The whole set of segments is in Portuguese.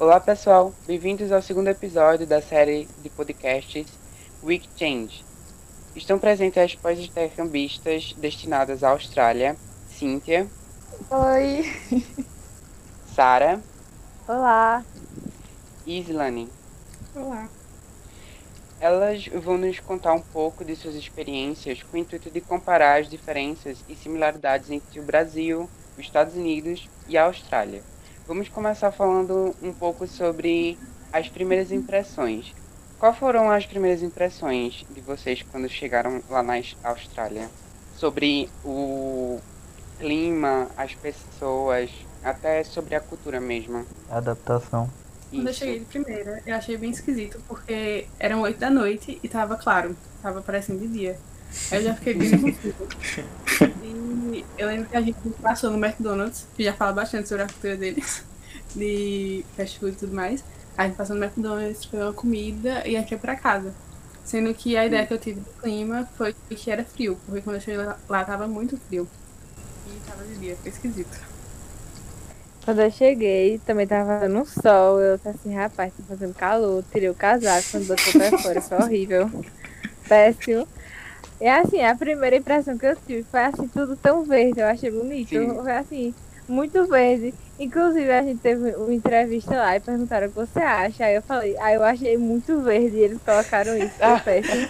Olá pessoal, bem-vindos ao segundo episódio da série de podcasts Week Change. Estão presentes as pós-intercambistas destinadas à Austrália, Cíntia, Oi. Sara Olá. e Islane. Olá. Elas vão nos contar um pouco de suas experiências com o intuito de comparar as diferenças e similaridades entre o Brasil, os Estados Unidos e a Austrália. Vamos começar falando um pouco sobre as primeiras impressões. Qual foram as primeiras impressões de vocês quando chegaram lá na Austrália? Sobre o clima, as pessoas, até sobre a cultura mesmo. Adaptação. Quando eu Isso. cheguei de primeira, eu achei bem esquisito, porque eram oito da noite e tava claro, tava parecendo de dia. Aí eu já fiquei bem confusa. E eu lembro que a gente passou no McDonald's, que já fala bastante sobre a cultura deles, de fast food e tudo mais. A gente passou no McDonald's, pegou uma comida e entrou pra casa. Sendo que a ideia que eu tive do clima foi que era frio, porque quando eu cheguei lá, lá tava muito frio. E tava de dia, foi esquisito. Quando eu cheguei, também tava dando um sol. Eu falei assim, rapaz, tá fazendo calor. Tirei o casaco quando botou pra fora. Foi horrível. Péssimo. E assim, a primeira impressão que eu tive foi assim, tudo tão verde. Eu achei bonito. Sim. Foi assim, muito verde. Inclusive, a gente teve uma entrevista lá e perguntaram o que você acha. Aí eu falei, ah, eu achei muito verde. E eles colocaram isso, foi péssimo.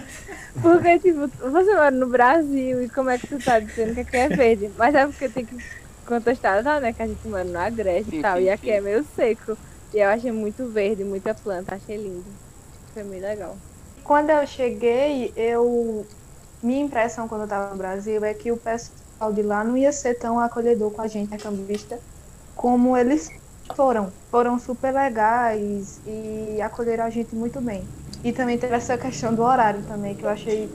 Porque, tipo, você mora no Brasil e como é que tu tá dizendo que aqui é verde? Mas é porque tem que contestar lá, né? Que a gente mora no Agreste Sim, e tal. E aqui é meio seco. E eu achei muito verde, muita planta. Achei lindo. Foi muito legal. Quando eu cheguei, eu minha impressão quando eu estava no Brasil é que o pessoal de lá não ia ser tão acolhedor com a gente, intercambista, como eles foram. Foram super legais e acolheram a gente muito bem. E também teve essa questão do horário também, que eu achei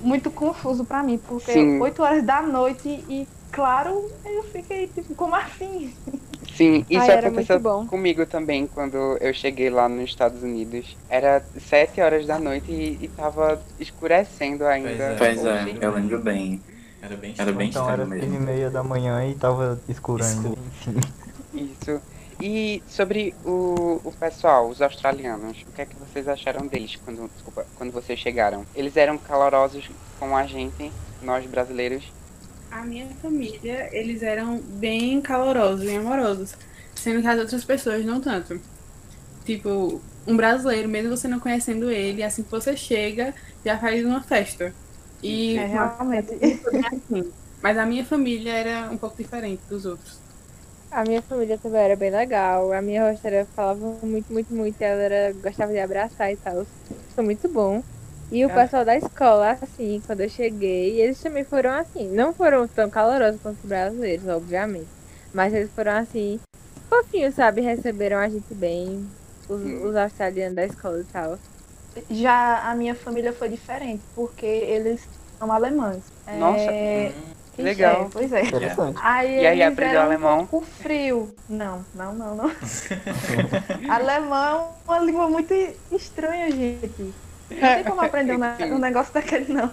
muito confuso pra mim, porque Sim. 8 horas da noite e, claro, eu fiquei tipo, como assim? Sim, isso Ai, aconteceu comigo também quando eu cheguei lá nos Estados Unidos. Era sete horas da noite e, e tava escurecendo ainda. Pois é, Hoje. eu lembro bem. Era bem Era bem então era seis e mesmo. meia da manhã e tava escuro ainda. Isso. E sobre o, o pessoal, os australianos, o que é que vocês acharam deles quando, desculpa, quando vocês chegaram? Eles eram calorosos com a gente, nós brasileiros? A minha família, eles eram bem calorosos, bem amorosos. Sendo que as outras pessoas não tanto. Tipo, um brasileiro, mesmo você não conhecendo ele, assim que você chega, já faz uma festa. E É, realmente. assim. Mas a minha família era um pouco diferente dos outros. A minha família também era bem legal. A minha rosteira falava muito, muito, muito. Ela era, gostava de abraçar e tal. Foi muito bom. E o Ah. pessoal da escola, assim, quando eu cheguei, eles também foram assim. Não foram tão calorosos quanto os brasileiros, obviamente. Mas eles foram assim, fofinhos, sabe? Receberam a gente bem. Os, Hum. os australianos da escola e tal. Já a minha família foi diferente, porque eles são alemães. Nossa, É, que legal. é, pois é. Interessante. Aí, E aí, eles aprendeu alemão? Um pouco frio. Não, não, não, não. alemão é uma língua muito estranha, gente. Não tem como aprender um, um negócio daquele, não.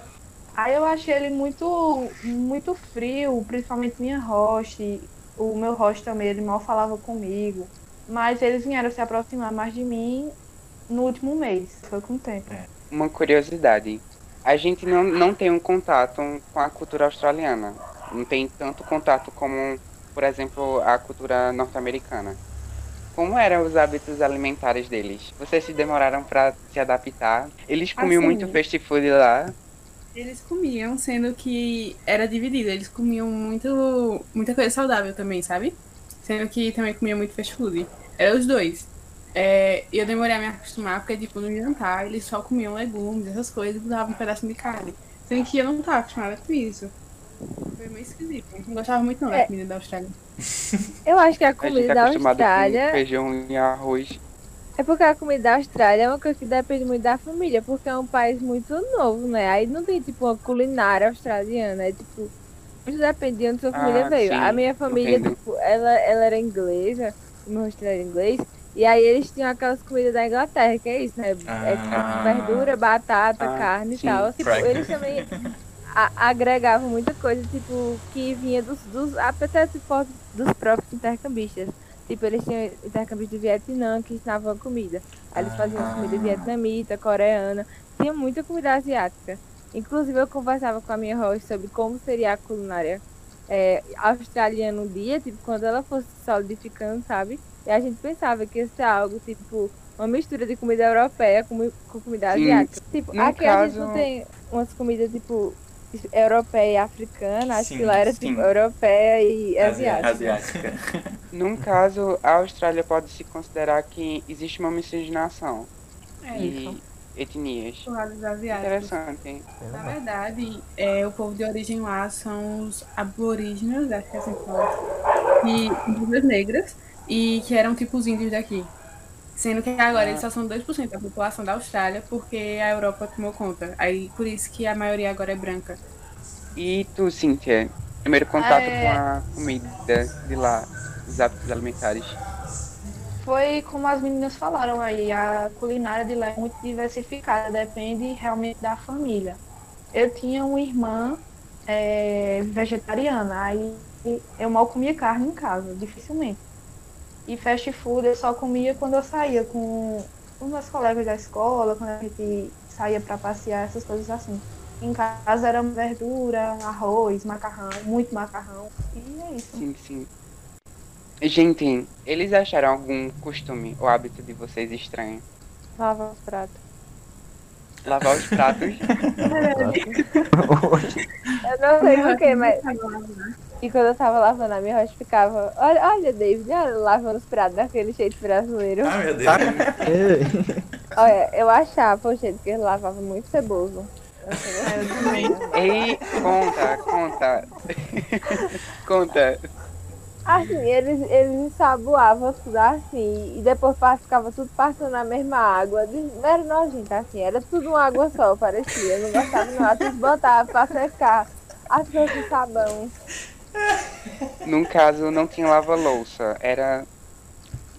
Aí eu achei ele muito, muito frio, principalmente minha host. O meu host também, ele mal falava comigo. Mas eles vieram se aproximar mais de mim no último mês. Foi com o tempo. Uma curiosidade. A gente não, não tem um contato com a cultura australiana. Não tem tanto contato como, por exemplo, a cultura norte-americana. Como eram os hábitos alimentares deles? Vocês se demoraram para se adaptar? Eles comiam Assim, muito fast food lá? Eles comiam, sendo que era dividido. Eles comiam muito, muita coisa saudável também, sabe? Sendo que também comiam muito fast food. Era os dois. É, e eu demorei a me acostumar, porque, tipo, no jantar eles só comiam legumes, essas coisas, e davam um pedacinho de carne. Sendo que eu não tava acostumada com isso. Foi meio esquisito. Não gostava muito não da É. comida da Austrália. Eu acho que a A gente comida é da acostumado com Austrália. feijão e arroz. É porque a comida da Austrália é uma coisa que depende muito da família, porque é um país muito novo, né? Aí não tem, tipo, uma culinária australiana. É tipo. Muito depende de onde sua família Ah, veio. sim, a minha família, entendo. tipo, ela, ela era inglesa, o meu rosto era inglês. E aí eles tinham aquelas comidas da Inglaterra, que é isso, né? É tipo verdura, batata, Ah, carne sim. e tal. Tipo, eles também agregavam muita coisa, tipo, que vinha dos, dos até tipo, dos próprios intercambistas. Tipo, eles tinham intercâmbios do Vietnã que ensinavam comida. Aí eles faziam Ah. comida vietnamita, coreana. Tinha muita comida asiática. Inclusive, eu conversava com a minha host sobre como seria a culinária é, australiana um dia, tipo, quando ela fosse solidificando, sabe? E a gente pensava que ia ser algo, tipo, uma mistura de comida europeia com, com comida Sim. asiática. Tipo, No aqui a gente caso- não tem umas comidas, tipo, europeia e africana. Acho Sim, que lá era, sim. tipo, europeia e Asi- asiática. Asiática. Num caso, a Austrália pode se considerar que existe uma miscigenação É de etnias. Por lado dos asiáticos. Interessante. Na verdade, é, o povo de origem lá são os aborígenes, acho que é assim que fala, e vidas negras, e que eram tipo os índios daqui. Sendo que agora eles só são 2% da população da Austrália, porque a Europa tomou conta. Aí por isso que a maioria agora é branca. E tu, Cíntia? Primeiro contato É. com a comida de lá, os hábitos alimentares. Foi como as meninas falaram aí, a culinária de lá é muito diversificada, depende realmente da família. Eu tinha uma irmã é, vegetariana, aí eu mal comia carne em casa, dificilmente. E fast food eu só comia quando eu saía com os meus colegas da escola, quando a gente saía para passear, essas coisas assim. Em casa era verdura, arroz, macarrão, muito macarrão. E é isso. Sim, sim. Gente, eles acharam algum costume ou hábito de vocês estranho? Lava os pratos. Lavar os pratos? Eu não sei porquê, mas. E quando eu tava lavando, a minha host ficava. Olha, olha, David, olha, lavando os pratos daquele jeito brasileiro. Ah, meu Deus. Olha, eu achava o jeito que ele lavava muito ceboso. Ei, conta, conta. conta. Assim, eles, eles ensaboavam tudo assim, e depois ficava tudo passando na mesma água. Não era nojento assim, era tudo uma água só, parecia. Eu não gostava não. Às vezes botava pra secar as coisas com sabão. Num caso, não tinha lava-louça, era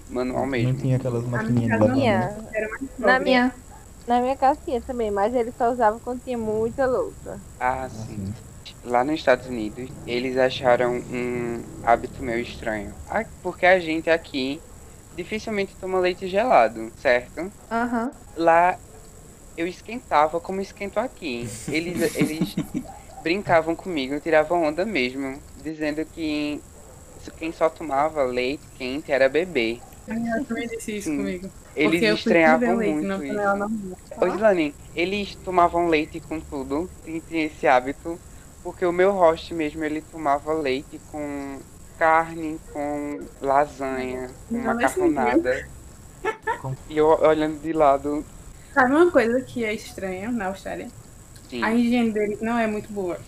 manual não mesmo. tinha aquelas maquininhas de. Era mais Na minha, na minha casa tinha também, mas ele só usava quando tinha muita louça. Ah, sim. Lá nos Estados Unidos, eles acharam um hábito meio estranho. Ah, Porque a gente aqui dificilmente toma leite gelado, certo? Aham. Lá eu esquentava como esquento aqui. Eles, eles brincavam comigo, tiravam onda mesmo, dizendo que quem só tomava leite quente era bebê. Ela também disse isso Sim. comigo. Eles eu estranhavam leite, muito não isso. Ô, Islane, eles tomavam leite com tudo, tinha esse hábito, porque o meu host mesmo, ele tomava leite com carne, com lasanha, com Não, macarronada. E eu olhando de lado, Sabe uma coisa que é estranha na Austrália? Sim. A higiene deles não é muito boa.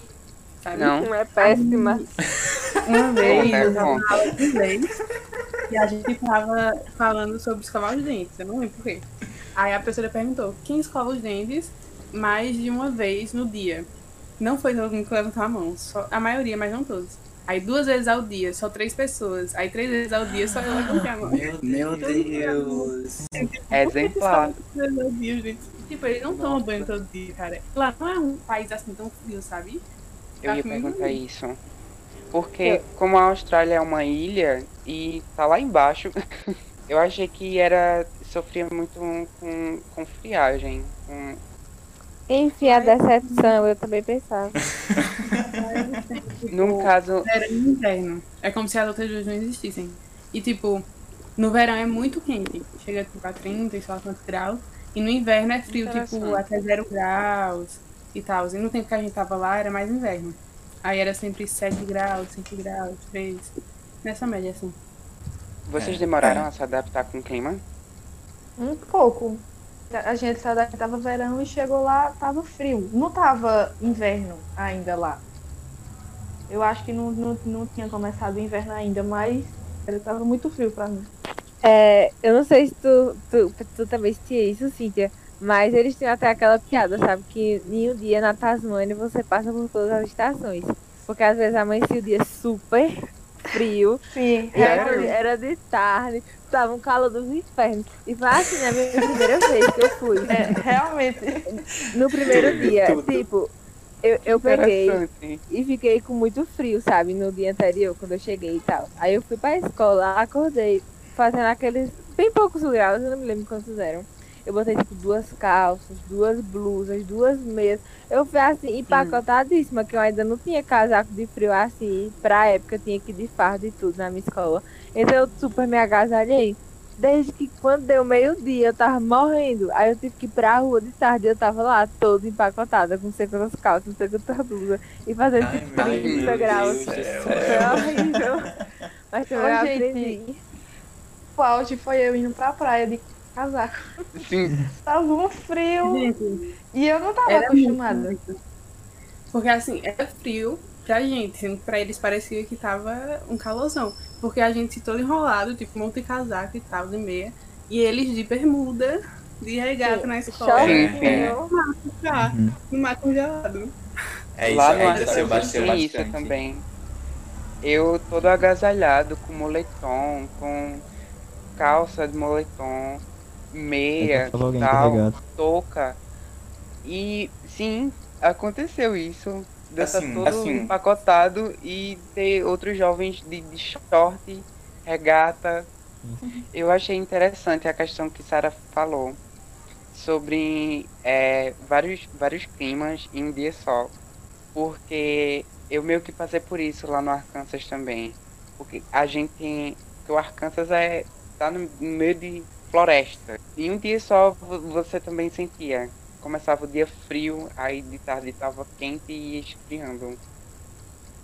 Sabe? Não? É péssima. Uma vez eu tava na aula de inglês e a gente tava falando sobre escovar os dentes, eu não lembro por quê. Aí a professora perguntou, quem escova os dentes mais de uma vez no dia? Não foi todo mundo que levantou a mão, só a maioria, mas não todos. Aí duas vezes ao dia, só três pessoas. Aí três vezes ao dia, só eu levantei a mão. Meu, meu Deus. Exemplar. Vezes ao dia, gente. Tipo, eles não tomam banho todo dia, cara. Lá não é um país assim tão frio, sabe? Eu ia Tá perguntar comigo? isso. Porque como a Austrália é uma ilha e tá lá embaixo, eu achei que era. sofria muito com, com friagem. Com... Enfim, a decepção, eu também pensava. Num caso, verão e inverno. É como se as outras duas não existissem. E tipo, no verão é muito quente. Chega tipo a 30 e só quantos graus. E no inverno é frio, tipo, até zero graus e tal. E no tempo que a gente tava lá era mais inverno. Aí era sempre 7 graus, 5 graus, 3. Nessa média, assim. vocês É, demoraram é. a se adaptar com o clima? Um pouco. A gente saiu daqui, tava verão e chegou lá, tava frio. Não tava inverno ainda lá. Eu acho que não, não, não tinha começado o inverno ainda, mas ele tava muito frio pra mim. É, eu não sei se tu, tu, tu também sentia isso, Cíntia, mas eles tinham até aquela piada, sabe? Que em um dia na Tasmânia você passa por todas as estações. Porque às vezes amanhecia o dia super frio, Sim, e era, era de tarde, tava um calor dos infernos. E foi assim na minha primeira vez que eu fui. É, realmente. No primeiro dia, Tudo. tipo, eu, eu peguei e fiquei com muito frio, sabe? No dia anterior, quando eu cheguei e tal. Aí eu fui pra escola, acordei fazendo aqueles bem poucos graus, eu não me lembro quantos fizeram. Eu botei tipo duas calças, duas blusas, duas meias. Eu fui assim, empacotadíssima, que eu ainda não tinha casaco de frio assim. Pra época eu tinha que ir de farda e tudo na minha escola. Então eu super me agasalhei. Desde que quando deu meio-dia eu tava morrendo. Aí eu tive que ir pra rua de tarde e eu tava lá, toda empacotada, com segundas calças, segundas blusas. E fazendo tipo meu 30 Deus graus. Foi horrível. Mas também eu Ô, gente, aprendi. O auge foi eu indo pra praia de casaco. Sim, Tava um frio. Gente, E eu não tava acostumada. muito. Porque assim, era frio pra gente, sendo que pra eles parecia que tava um calorzão. Porque a gente todo enrolado, tipo, monte de casaco e tal, de meia. E eles de bermuda, de regata na escola. Shortinho. Tá, Uhum. no mar congelado. É isso, lá no ainda se Arkansas bateu tem isso bastante. também. Eu todo agasalhado, com moletom, com calça de moletom, meia, tal, touca. E sim, aconteceu isso. De eu estar Assim, todo assim. empacotado e ter outros jovens de, de short, regata. Eu achei interessante a questão que Sara falou sobre é, vários, vários climas em um dia só. Porque eu meio que passei por isso lá no Arkansas também. Porque a gente. Porque o Arkansas é. Tá no meio de floresta. E um dia só vo- você também sentia. Começava o dia frio, aí de tarde tava quente e ia esfriando.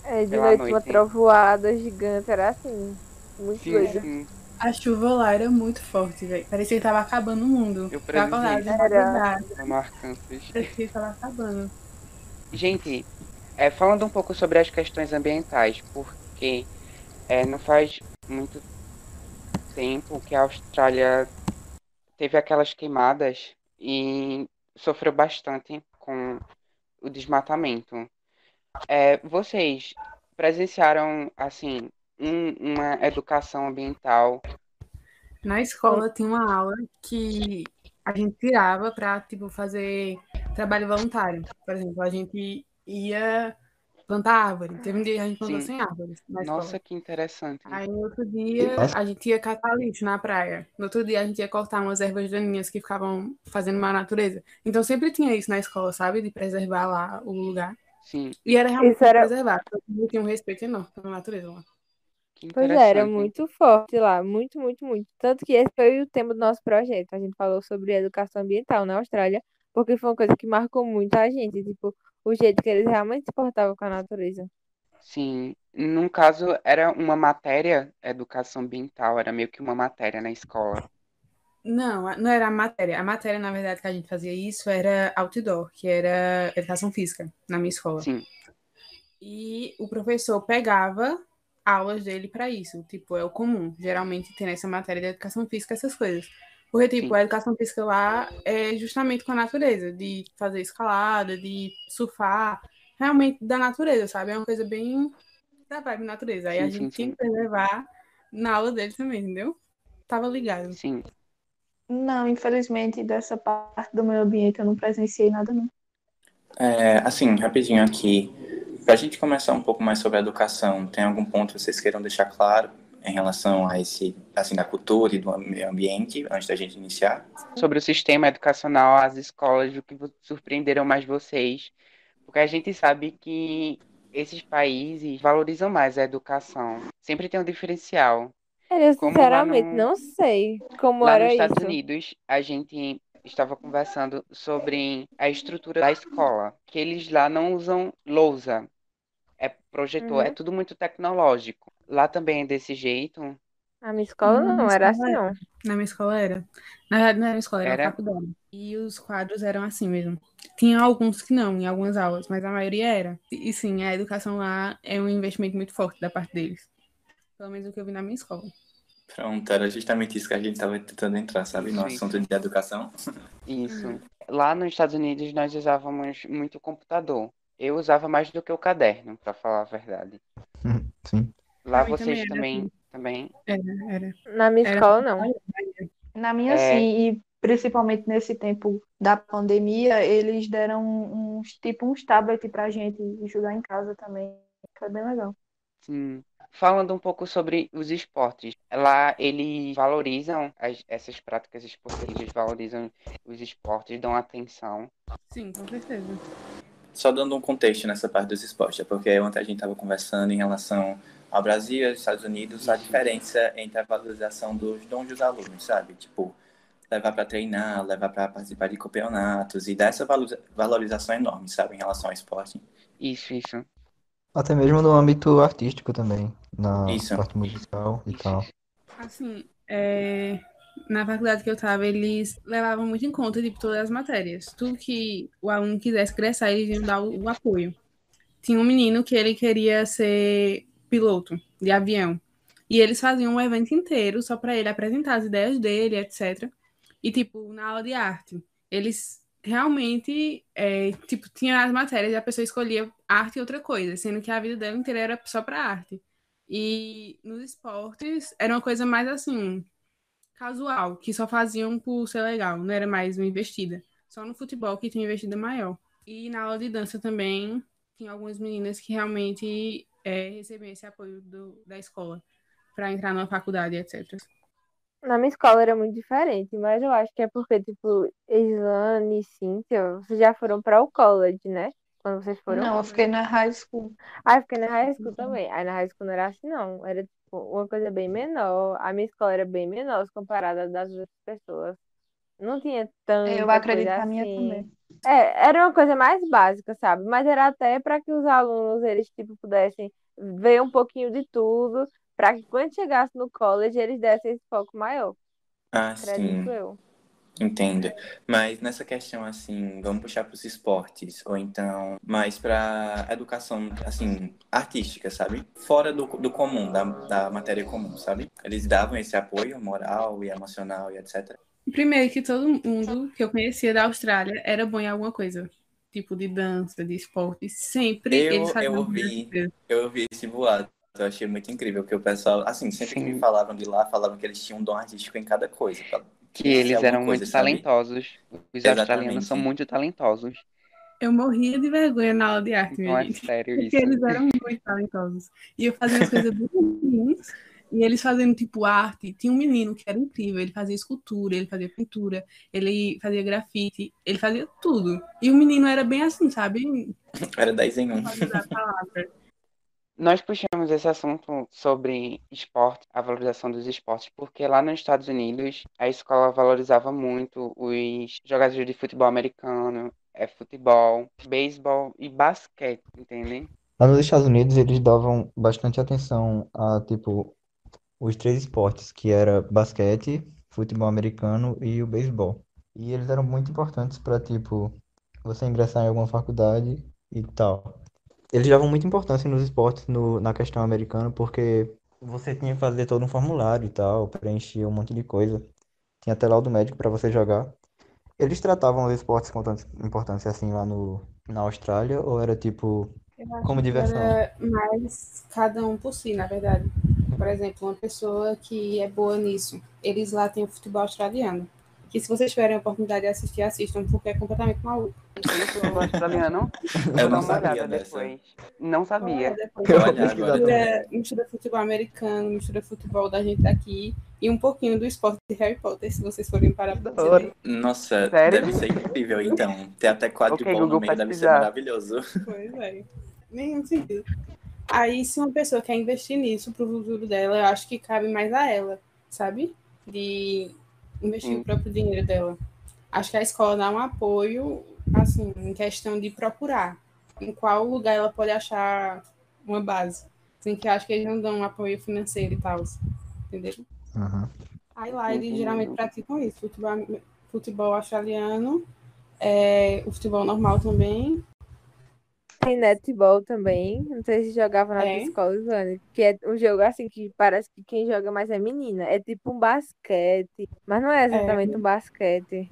É, de Pela noite uma noite. trovoada gigante, era assim. Muito Sim, sim. A chuva lá era muito forte, velho. Parecia que tava acabando o mundo. Eu. No Arkansas. Parecia que tava acabando. Gente, é, falando um pouco sobre as questões ambientais, porque é, não faz muito tempo que a Austrália teve aquelas queimadas e sofreu bastante com o desmatamento. É, vocês presenciaram, assim, um- uma educação ambiental? Na escola tinha uma aula que a gente tirava pra, tipo, fazer trabalho voluntário. Por exemplo, a gente ia plantar árvore. Teve um dia que a gente plantou Sim. 100 árvores na escola. Nossa, que interessante. Aí no outro dia Nossa. a gente ia catar lixo na praia. No outro dia a gente ia cortar umas ervas daninhas que ficavam fazendo mal à natureza. Então sempre tinha isso na escola, sabe? De preservar lá o lugar. Sim, E era realmente Isso era- preservar. Todo mundo tinha um respeito enorme pela natureza lá. que Pois é, era muito forte lá, muito, muito, muito. Tanto que esse foi o tema do nosso projeto. A gente falou sobre educação ambiental na Austrália, porque foi uma coisa que marcou muito a gente, tipo, o jeito que eles realmente se portavam com a natureza. Sim, num caso era uma matéria, educação ambiental, era meio que uma matéria na escola. Não, a- não era a matéria. A matéria, na verdade, que a gente fazia isso era outdoor, que era educação física na minha escola. Sim, E o professor pegava aulas dele para isso. Tipo, é o comum. Geralmente tem nessa matéria de educação física essas coisas. Porque, tipo, Sim. a educação física lá é justamente com a natureza, de fazer escalada, de surfar, realmente da natureza, sabe? É uma coisa bem da vibe natureza. Aí a gente sim, tinha sim. que preservar na aula dele também, entendeu? Tava ligado. sim. Não, infelizmente, dessa parte do meio ambiente eu não presenciei nada, não. É, assim, rapidinho aqui. Para a gente começar um pouco mais sobre a educação, tem algum ponto que vocês queiram deixar claro em relação a esse, assim, da cultura e do meio ambiente, antes da gente iniciar? Sobre o sistema educacional, as escolas, o que surpreenderam mais vocês? Porque a gente sabe que esses países valorizam mais a educação. Sempre tem um diferencial. Eu, Como lá sinceramente, no- não sei como Lá era nos Estados isso. Unidos, a gente estava conversando sobre a estrutura da escola, que eles lá não usam lousa, é projetor, é Uhum. tudo muito tecnológico. Lá também é desse jeito. A minha escola Na não minha era escola assim, não. Na minha escola era. Na verdade, não era escola, era, Era? faculdade. E os quadros eram assim mesmo. Tinha alguns que não, em algumas aulas, mas a maioria era. E sim, a educação lá é um investimento muito forte da parte deles. Pelo menos o que eu vi na minha escola. Pronto, era justamente isso que a gente estava tentando entrar, sabe, no Sim. assunto de educação. Isso. Lá nos Estados Unidos nós usávamos muito computador. Eu usava mais do que o caderno, para falar a verdade. Sim. Lá vocês também também, também. Era, era. Na minha Era escola, não. Na minha, É. sim, e principalmente nesse tempo da pandemia, eles deram uns, tipo, uns tablets pra gente estudar em casa também. Foi bem legal. Sim. Falando um pouco sobre os esportes, lá eles valorizam as- essas práticas esportivas, valorizam os esportes, dão atenção. Sim, com certeza. Só dando um contexto nessa parte dos esportes, é porque ontem a gente estava conversando em relação ao Brasil e aos Estados Unidos, a diferença entre a valorização dos dons dos alunos, sabe? Tipo, levar para treinar, levar para participar de campeonatos e dar essa valoriza- valorização enorme, sabe, em relação ao esporte. Isso, isso. Até mesmo no âmbito artístico também, na Isso. parte musical e tal. Assim, é, na faculdade que eu tava, eles levavam muito em conta, tipo, todas as matérias. Tudo que o aluno quisesse ingressar, eles iam dar o, o apoio. Tinha um menino que ele queria ser piloto de avião. E eles faziam um evento inteiro só para ele apresentar as ideias dele, etc. E, tipo, na aula de arte, eles realmente, é, tipo, tinha as matérias e a pessoa escolhia arte e outra coisa, sendo que a vida dela inteira era só para arte. E nos esportes era uma coisa mais assim, casual, que só faziam por ser legal, não era mais uma investida. Só no futebol que tinha investida maior. E na aula de dança também tinha algumas meninas que realmente é, recebiam esse apoio do, da escola para entrar numa faculdade, etc. Na minha escola era muito diferente, mas eu acho que é porque, tipo, Islane e Cíntia, vocês já foram para o college, né? Quando vocês foram? Não, eu fiquei na high school. Ah, eu fiquei na high school também. Aí na high school não era assim, não. Era, tipo, uma coisa bem menor. A minha escola era bem menor comparada das outras pessoas. Não tinha tanta Eu acredito coisa que a minha assim. também. É, era uma coisa mais básica, sabe? Mas era até para que os alunos, eles, tipo, pudessem ver um pouquinho de tudo, para que quando chegasse no college, eles dessem esse foco maior, Ah, sim. acredito eu. Entendo. Mas nessa questão, assim, vamos puxar para os esportes, ou então mais para educação, assim, artística, sabe? Fora do, do comum, da, da matéria comum, sabe? Eles davam esse apoio moral e emocional e etc. Primeiro que todo mundo que eu conhecia da Austrália era bom em alguma coisa. Tipo de dança, de esporte. Sempre Eu- eles eu faziam ouvi. alguma coisa. Eu ouvi esse boato, eu achei muito incrível, que o pessoal, assim, sempre que me Sim. falavam de lá, falavam que eles tinham um dom artístico em cada coisa. pra- Que eles eram muito sabe? talentosos. Os Exatamente. australianos são muito talentosos. Eu morria de vergonha na aula de arte, minha é gente. sério Porque isso. eles eram muito talentosos. E eu fazia as coisas bem ruins. E eles fazendo, tipo, arte. Tinha um menino que era incrível. Ele fazia escultura, ele fazia pintura, ele fazia grafite, ele fazia tudo. E o menino era bem assim, sabe? Era 10 em 1. Valorizar a palavra. Nós puxamos esse assunto sobre esporte, a valorização dos esportes, porque lá nos Estados Unidos a escola valorizava muito os jogadores de futebol americano, é futebol, beisebol e basquete, entendem? Lá nos Estados Unidos eles davam bastante atenção a, tipo, os três esportes, que era basquete, futebol americano e o beisebol. E eles eram muito importantes para, tipo, você ingressar em alguma faculdade e tal. Eles davam muita importância nos esportes no, na questão americana, porque você tinha que fazer todo um formulário e tal, preencher um monte de coisa. Tinha até laudo médico para você jogar. Eles tratavam os esportes com tanta importância assim lá no, na Austrália, ou era tipo como diversão? era mais cada um por si, na verdade. Por exemplo, uma pessoa que é boa nisso, eles lá têm o futebol australiano. Que se vocês tiverem a oportunidade de assistir, assistam, porque é completamente maluco. Futebol australiano? Eu não sabia depois. Não sabia. Pesquisar mistura, mistura futebol americano, mistura futebol da gente daqui e um pouquinho do esporte de Harry Potter, se vocês forem parar pra ver. Nossa, Sério? deve ser incrível, então. Ter até quadribol Ok, no meio deve ser pesquisar. maravilhoso. Pois é. Nenhum sentido. Aí, se uma pessoa quer investir nisso pro futuro dela, eu acho que cabe mais a ela, sabe? De investir Hum. o próprio dinheiro dela. Acho que a escola dá um apoio, assim, em questão de procurar em qual lugar ela pode achar uma base. Assim, que acho que eles não dão um apoio financeiro e tal. Entendeu? Aham. Aí lá eles geralmente praticam isso, futebol, futebol australiano, é, o futebol normal também. Tem netball também. Não sei se jogava na É. escola, Isane. Que é um jogo assim que parece que quem joga mais é menina. É tipo um basquete. Mas não é exatamente um basquete.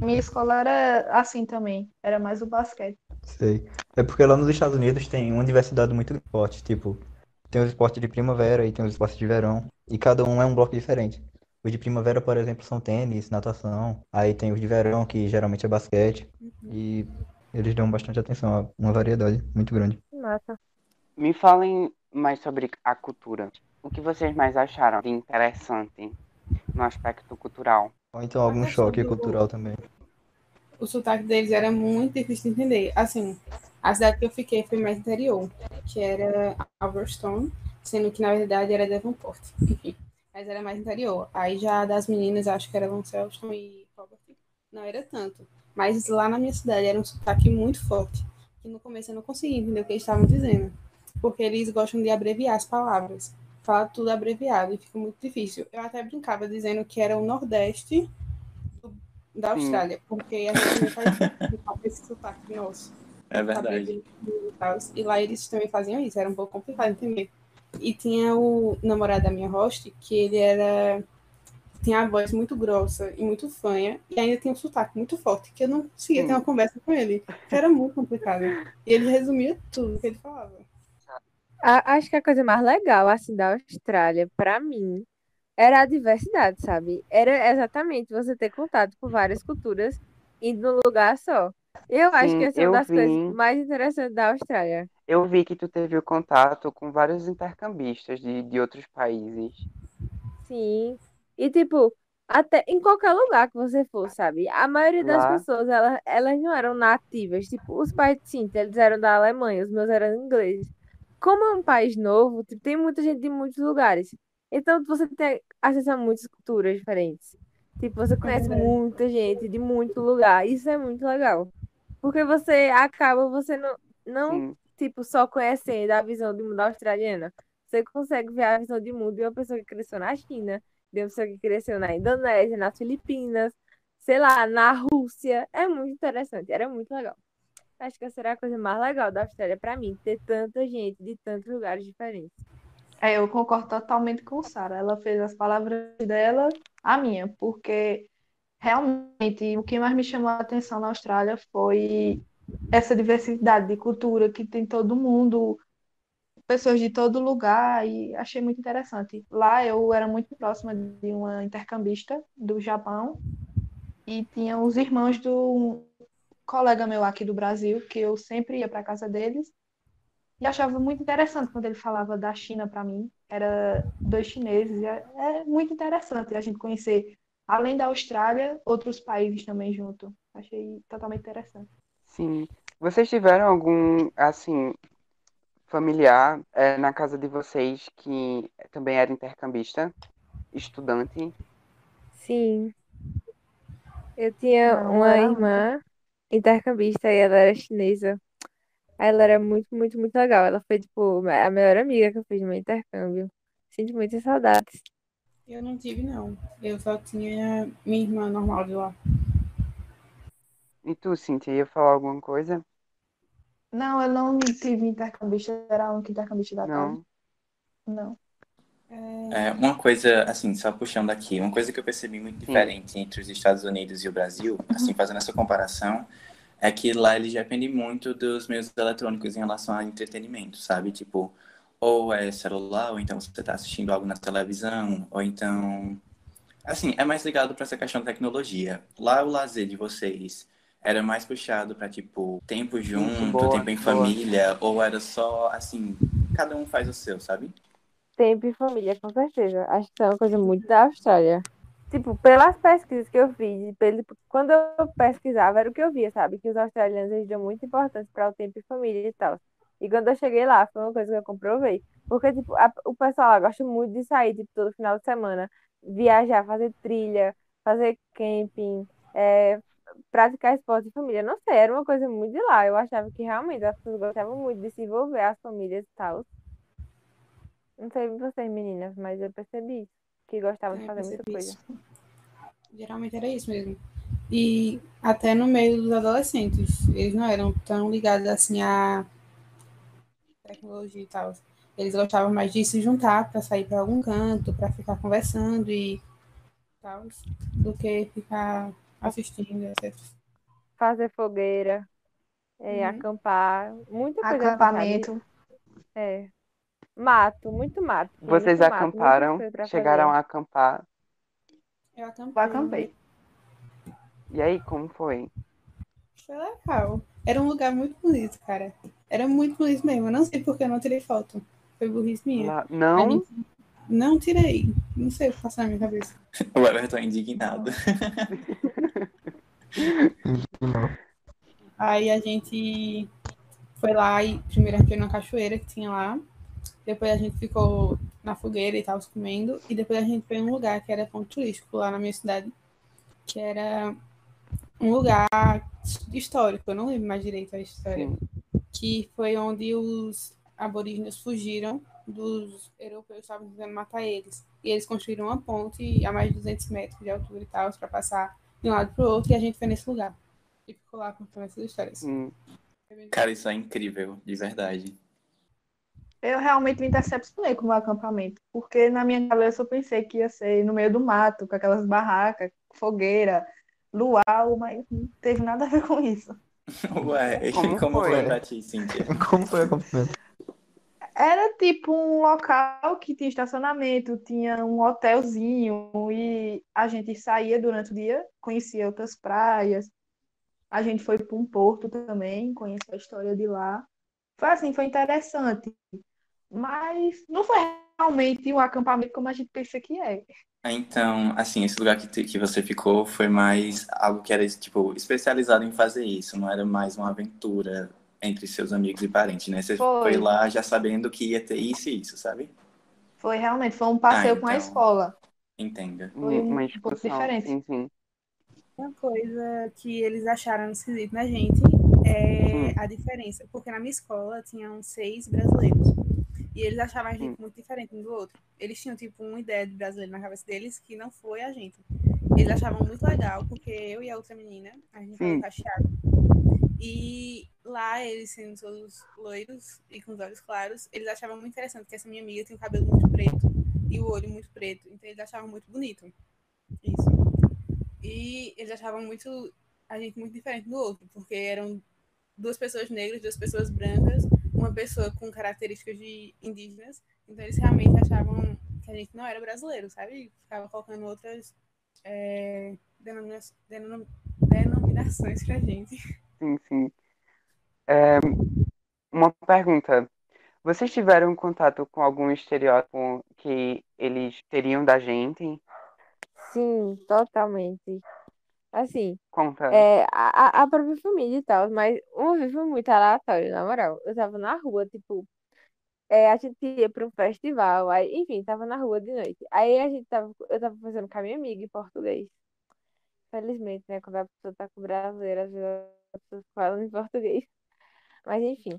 Minha escola era assim também. Era mais o basquete. Sei. É porque lá nos Estados Unidos tem uma diversidade muito esportes. Tipo, tem os esportes de primavera e tem os esportes de verão. E cada um é um bloco diferente. Os de primavera, por exemplo, são tênis, natação. Aí tem os de verão, que geralmente é basquete. E eles dão bastante atenção a uma variedade muito grande. Massa. Me falem mais sobre a cultura. O que vocês mais acharam de interessante no aspecto cultural? Ou então algum choque do- cultural também. O sotaque deles era muito difícil de entender. Assim, a cidade que eu fiquei foi mais interior, que era Alverstone, sendo que na verdade era Devonport. Enfim, mas era mais interior. Aí já das meninas, acho que era Launceston e Robert, não era tanto. Mas lá na minha cidade era um sotaque muito forte, que no começo eu não conseguia entender o que eles estavam dizendo, porque eles gostam de abreviar as palavras. Fala tudo abreviado e fica muito difícil. Eu até brincava dizendo que era o Nordeste do- da. Austrália, porque a gente não faz esse sotaque nosso. É verdade. e. E lá eles também faziam isso, era um pouco complicado de entender. E tinha o namorado da minha host, que ele era. Tinha a voz muito grossa e muito fanha, e ainda tinha um sotaque muito forte, que eu não conseguia ter uma conversa com ele. que Era muito complicado. E ele resumia tudo que ele falava. A- acho que a coisa mais legal, assim, da Austrália, pra mim, era a diversidade, sabe? Era exatamente você ter contato com várias culturas indo num lugar só. Eu acho Sim, que essa é uma das coisas vi. mais interessantes da Austrália. Eu vi que tu teve o contato com vários intercambistas de, de outros países. Sim. E, tipo, até em qualquer lugar que você for, sabe? A maioria das Lá. pessoas, elas, elas não eram nativas. Tipo, os pais de Cintia, eles eram da Alemanha, os meus eram ingleses. Como é um país novo, tipo, tem muita gente de muitos lugares. Então, você tem acesso a muitas culturas diferentes. Tipo, você conhece verdade. muita gente de muito lugar. Isso é muito legal. Porque você acaba, você não, não Sim, tipo, só conhecendo a visão de mundo australiana. Você consegue ver a visão de mundo de uma pessoa que cresceu na China, de uma pessoa que cresceu na Indonésia, nas Filipinas, sei lá, na Rússia. É muito interessante, era muito legal. Acho que era a coisa mais legal da Austrália pra mim, ter tanta gente de tantos lugares diferentes. É, eu concordo totalmente com Sara. Ela fez as palavras dela a minha, porque realmente o que mais me chamou a atenção na Austrália foi essa diversidade de cultura que tem todo mundo, pessoas de todo lugar, e achei muito interessante. Lá eu era muito próxima de uma intercambista do Japão e tinha os irmãos do colega meu aqui do Brasil, que eu sempre ia para casa deles. E achava muito interessante quando ele falava da China para mim. Era dois chineses. É, é muito interessante a gente conhecer, além da Austrália, outros países também junto. Achei totalmente interessante. sim. Vocês tiveram algum, assim, familiar eh, na casa de vocês que também era intercambista, estudante? Sim. Eu tinha Não, uma irmã intercambista e ela era chinesa. Ela era muito, muito, muito legal. Ela foi, tipo, a melhor amiga que eu fiz no meu intercâmbio. Sinto muitas saudades. Eu não tive, não. Eu só tinha minha irmã normal de lá. E tu, Cintia, ia falar alguma coisa? Não, eu não tive intercambista, era única intercambista da tarde. Não. Não. É, uma coisa, assim, só puxando aqui, uma coisa que eu percebi muito diferente entre os Estados Unidos e o Brasil, assim, fazendo essa comparação, é que lá eles dependem muito dos meios eletrônicos em relação a entretenimento, sabe? Tipo, ou é celular, ou então você está assistindo algo na televisão, ou então. Assim, é mais ligado para essa questão de tecnologia. Lá o lazer de vocês era mais puxado para, tipo, tempo junto, boa, tempo em boa. família, ou era só, assim, cada um faz o seu, sabe? Tempo e família, com certeza. Acho que é uma coisa muito da Austrália. Tipo, pelas pesquisas que eu fiz, pelo- quando eu pesquisava, era o que eu via, sabe? Que os australianos eles dão muita importância para o tempo e família e tal. E quando eu cheguei lá, foi uma coisa que eu comprovei. Porque, tipo, a- o pessoal lá gosta muito de sair, tipo, todo final de semana, viajar, fazer trilha, fazer camping, é, praticar esporte em família. Não sei, era uma coisa muito de lá. Eu achava que realmente as pessoas gostavam muito de se envolver, as famílias e tal. Não sei vocês, meninas, mas eu percebi que gostavam de É, fazer muita coisa. isso. Geralmente era isso mesmo. E até no meio dos adolescentes, eles não eram tão ligados assim à tecnologia e tal. Eles gostavam mais de se juntar para sair para algum canto, para ficar conversando e tal, do que ficar assistindo, etc. Fazer fogueira, é, Uhum. acampar, muita coisa sabe? Acampamento. É. Mato, muito mato. Vocês muito acamparam? Chegaram fazer. a acampar? Eu acampei. Eu acampei. E aí, como foi? Foi legal. Era um lugar muito bonito, cara. Era muito bonito mesmo. Eu não sei porque eu não tirei foto. Foi burrice minha. Não? gente- Não tirei. Não sei o que passou na minha cabeça. O Everton é indignado. Aí a gente foi lá e primeiro a gente foi numa cachoeira que tinha lá. Depois a gente ficou na fogueira e tava comendo. E depois a gente foi em um lugar que era ponto turístico lá na minha cidade. Que era um lugar histórico. Eu não lembro mais direito a história. Sim. Que foi onde os aborígenes fugiram dos europeus estavam tentando matar eles. E eles construíram uma ponte a mais de 200 metros de altura e tal, para passar de um lado para o outro. E a gente foi nesse lugar. E ficou lá contando essas histórias. Sim. Cara, isso é incrível, de verdade. Eu realmente me decepcionei com o acampamento, porque na minha cabeça eu pensei que ia ser no meio do mato, com aquelas barracas, fogueira, luau, mas não teve nada a ver com isso. Ué, Como como, foi? foi pra ti, Cíntia? Como foi o acampamento? Era tipo um local que tinha estacionamento, tinha um hotelzinho e a gente saía durante o dia, conhecia outras praias. A gente foi para um porto também, conheceu a história de lá. Foi assim, foi interessante. Mas não foi realmente um acampamento como a gente pensa que é. Então, assim, esse lugar que, tu- que você ficou foi mais algo que era, tipo, especializado em fazer isso, não era mais uma aventura entre seus amigos e parentes, né? Você Foi. foi lá já sabendo que ia ter isso e isso, sabe? Foi realmente, foi um passeio com a então. escola. Entenda. Foi um Uma pouco diferente. Sim, sim. Uma coisa que eles acharam esquisito na gente é Hum. a diferença. Porque na minha escola tinham seis brasileiros. E eles achavam a gente Hum. muito diferente um do outro. Eles tinham, tipo, uma ideia de brasileiro na cabeça deles que não foi a gente. Eles achavam muito legal, porque eu e a outra menina, a gente Sim. falou cacheado. E lá, eles sendo todos loiros e com os olhos claros, eles achavam muito interessante que essa minha amiga tinha o cabelo muito preto e o olho muito preto. Então eles achavam muito bonito. Isso. E eles achavam muito a gente muito diferente do outro, porque eram duas pessoas negras, duas pessoas brancas, uma pessoa com características de indígenas. Então eles realmente achavam que a gente não era brasileiro, sabe? Ficava colocando outras é, denomina- denom- denominações pra gente. Sim, sim. É, uma pergunta. Vocês tiveram contato com algum estereótipo que eles teriam da gente? Sim, totalmente. Assim, Conta. é, a, a- própria família e tal, mas uma vez foi muito aleatório, na moral. Eu tava na rua, tipo, é, a gente ia pra um festival, aí, enfim, tava na rua de noite. Aí a gente tava, eu tava conversando com a minha amiga em português. Felizmente, né, quando a pessoa tá com brasileira, às vezes a pessoa fala em português. Mas enfim.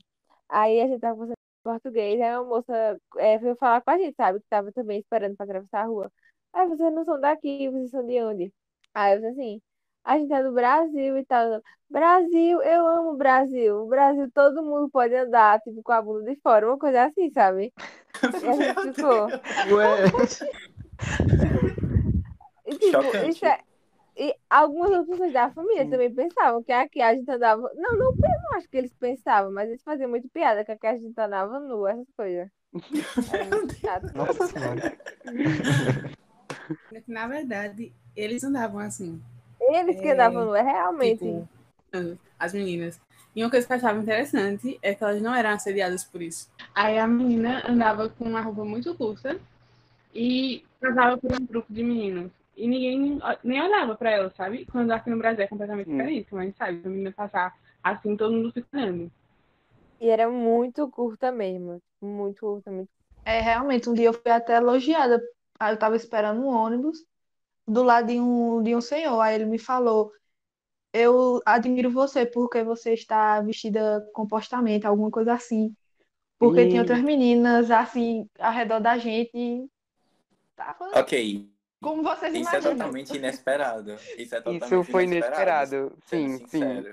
Aí a gente tava conversando em português, aí uma moça é, veio falar com a gente, sabe? Que tava também esperando pra atravessar a rua. Ah, vocês não são daqui, vocês são de onde? Aí eu disse assim, a gente é do Brasil e tal. Brasil, eu amo o Brasil. O Brasil todo mundo pode andar, tipo, com a bunda de fora, uma coisa assim, sabe? E a gente ficou. Ué, E, tipo, Chocante. isso é- E algumas outras pessoas da família Sim. também pensavam que aqui a gente andava. Não, não, eu não acho que eles pensavam, mas eles faziam muito piada que aqui a gente andava nu, essas coisas. Nossa senhora. Na verdade, eles andavam assim, Eles que É, andavam nu, é realmente. tipo, as meninas. E uma coisa que eu achava interessante é que elas não eram assediadas por isso. Aí a menina andava com uma roupa muito curta e passava por um grupo de meninos. E ninguém nem olhava pra ela, sabe? Quando aqui no Brasil é completamente Hum. diferente, mas sabe? A menina passar assim, todo mundo fica olhando. E era muito curta mesmo. Muito curta, muito É, realmente, um dia eu fui até elogiada. Aí eu tava esperando um ônibus do lado de um, de um senhor. Aí ele me falou: Eu admiro você porque você está vestida compostamente, alguma coisa assim. Porque E- tinha outras meninas assim ao redor da gente. e Tava Ok, como vocês isso é imaginam. totalmente inesperado. Isso é totalmente Isso foi inesperado. sendo Sim, sim.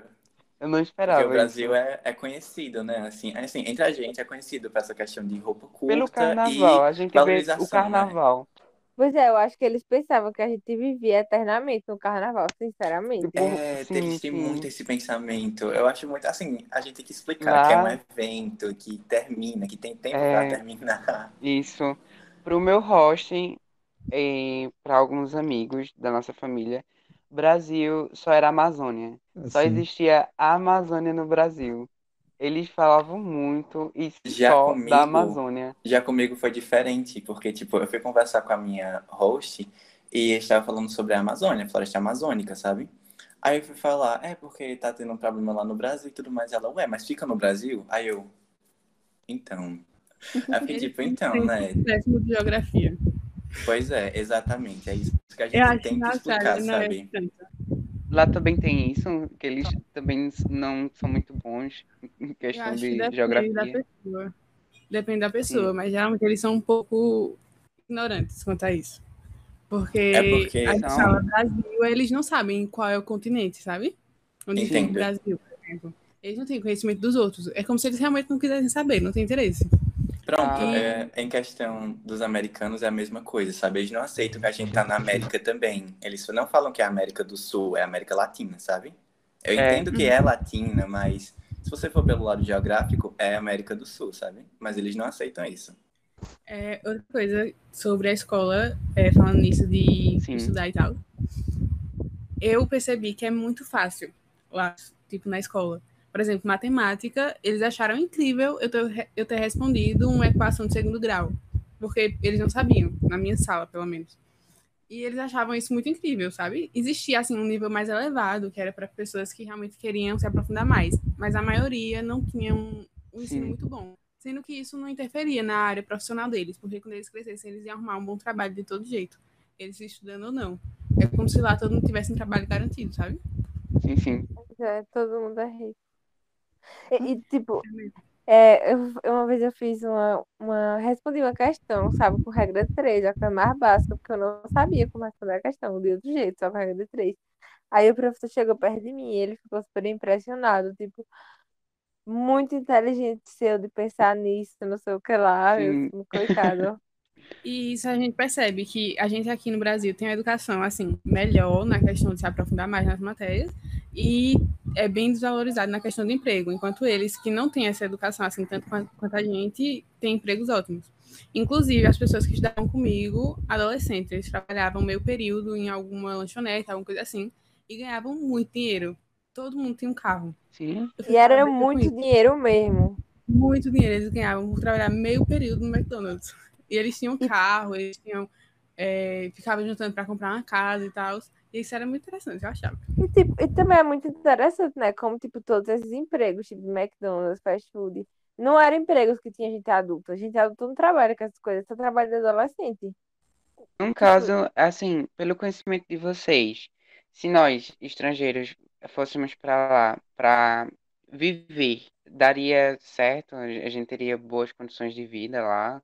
Eu não Porque esperava o Brasil é, é conhecido, né? Assim, é assim, entre a gente é conhecido por essa questão de roupa curta Pelo carnaval, a gente vê valorização, o carnaval. Pois é, eu acho que eles pensavam que a gente vivia eternamente no carnaval, sinceramente. Tipo, É, sim, eles têm muito esse pensamento. Eu acho muito assim, a gente tem que explicar Lá- que é um evento que termina, que tem tempo É. pra terminar. Isso. Pro meu hosting para alguns amigos da nossa família, Brasil só era Amazônia. Só Assim, existia a Amazônia no Brasil. Eles falavam muito e Já só comigo- da Amazônia. Já comigo foi diferente, porque, tipo, eu fui conversar com a minha host e estava falando sobre a Amazônia, a floresta amazônica, sabe? Aí eu fui falar, é porque tá tendo um problema lá no Brasil e tudo mais. Ela, ué, mas fica no Brasil? Aí eu, então. Aí eu fiquei tipo, então, né? Décimo de geografia. Pois é, exatamente. É isso que a Eu gente acho tem que explicar, é sabe? tanto. Lá também tem isso, que eles também não são muito bons em Eu questão acho que de depende da geografia. pessoa. Depende da pessoa, Sim. mas geralmente eles são um pouco ignorantes quanto a isso. Porque, É porque a gente fala Brasil, eles não sabem qual é o continente, sabe? Onde fica o Entendo. Brasil, por exemplo. Eles não têm conhecimento dos outros. É como se eles realmente não quisessem saber, não têm interesse. Pronto, Ah. é, em questão dos americanos é a mesma coisa, sabe? Eles não aceitam que a gente tá na América também. Eles não falam que é a América do Sul, é a América Latina, sabe? Eu É. entendo que é latina, mas se você for pelo lado geográfico, é América do Sul, sabe? Mas eles não aceitam isso. É, outra coisa sobre a escola, é, falando nisso de Sim. estudar e tal, eu percebi que é muito fácil lá, tipo, na escola. Por exemplo, matemática, eles acharam incrível eu ter, eu ter respondido uma equação de segundo grau, porque eles não sabiam, na minha sala, pelo menos. E eles achavam isso muito incrível, sabe? Existia, assim, um nível mais elevado, que era para pessoas que realmente queriam se aprofundar mais, mas a maioria não tinha um, um ensino Sim. muito bom. Sendo que isso não interferia na área profissional deles, porque quando eles crescessem, eles iam arrumar um bom trabalho de todo jeito, eles estudando ou não. É como se lá todo mundo tivesse um trabalho garantido, sabe? Sim, sim. É, todo mundo é rico. E, e, tipo, é, eu, uma vez eu fiz uma, uma. Respondi uma questão, sabe, com regra 3, já que é mais básica, porque eu não sabia como responder a questão, de outro jeito, só com regra 3. Aí o professor chegou perto de mim e ele ficou super impressionado, tipo, muito inteligente seu de pensar nisso, não sei o que lá, eu, coitado. E isso a gente percebe que a gente aqui no Brasil tem uma educação assim melhor na questão de se aprofundar mais nas matérias e é bem desvalorizado na questão do emprego, enquanto eles que não têm essa educação assim tanto quan- quanto a gente têm empregos ótimos. Inclusive as pessoas que estudavam comigo, adolescentes, eles trabalhavam meio período em alguma lanchonete, alguma coisa assim, e ganhavam muito dinheiro. Todo mundo tinha um carro. Sim. E era muito isso. dinheiro mesmo. muito dinheiro eles ganhavam por trabalhar meio período no McDonald's. E eles tinham carro, eles tinham. É, ficavam juntando para comprar uma casa e tal. E isso era muito interessante, eu achava. E, tipo, e também é muito interessante, né? Como, tipo, todos esses empregos, tipo, McDonald's, fast food, não eram empregos que tinha gente adulta. A gente adulta não trabalha com essas coisas, só trabalha de adolescente. Num caso, assim, pelo conhecimento de vocês, se nós, estrangeiros, fôssemos para lá para viver, daria certo? A gente teria boas condições de vida lá?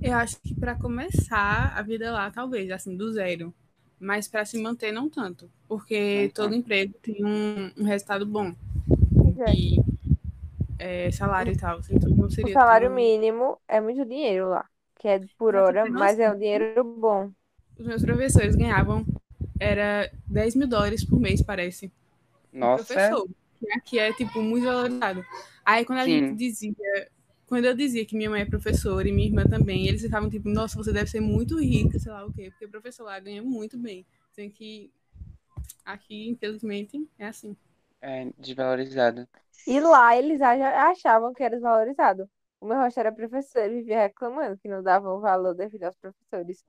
Eu acho que para começar a vida lá, talvez, assim, do zero. Mas para se manter, não tanto. Porque todo emprego tem um, um resultado bom. É. E é, salário e tal. Então não O seria salário tão- mínimo é muito dinheiro lá, que é por hora, mas é um dinheiro bom. Os meus professores ganhavam era 10 mil dólares por mês, parece. Nossa, professor, que aqui é tipo muito valorizado. Aí quando a Sim. gente dizia, quando eu dizia que minha mãe é professora e minha irmã também, eles ficavam tipo, nossa, você deve ser muito rica, sei lá o quê, porque o professor lá ganha muito bem. Sendo que aqui, infelizmente, é assim. é desvalorizado. E lá eles acha- achavam que era desvalorizado. O meu rosto era professor e vivia reclamando que não davam o valor devido aos professores.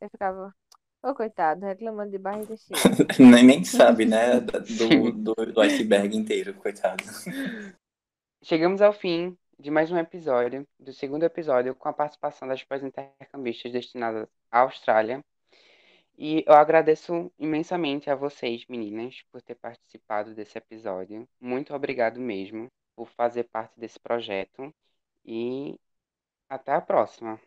Eu ficava, ô coitado, reclamando de barriga cheia. nem, nem sabe, né? Do, do, do iceberg inteiro, coitado. Chegamos ao fim de mais um episódio, do segundo episódio, com a participação das pós-intercambistas destinadas à Austrália. E eu agradeço imensamente a vocês, meninas, por ter participado desse episódio. Muito obrigado mesmo por fazer parte desse projeto. E até a próxima.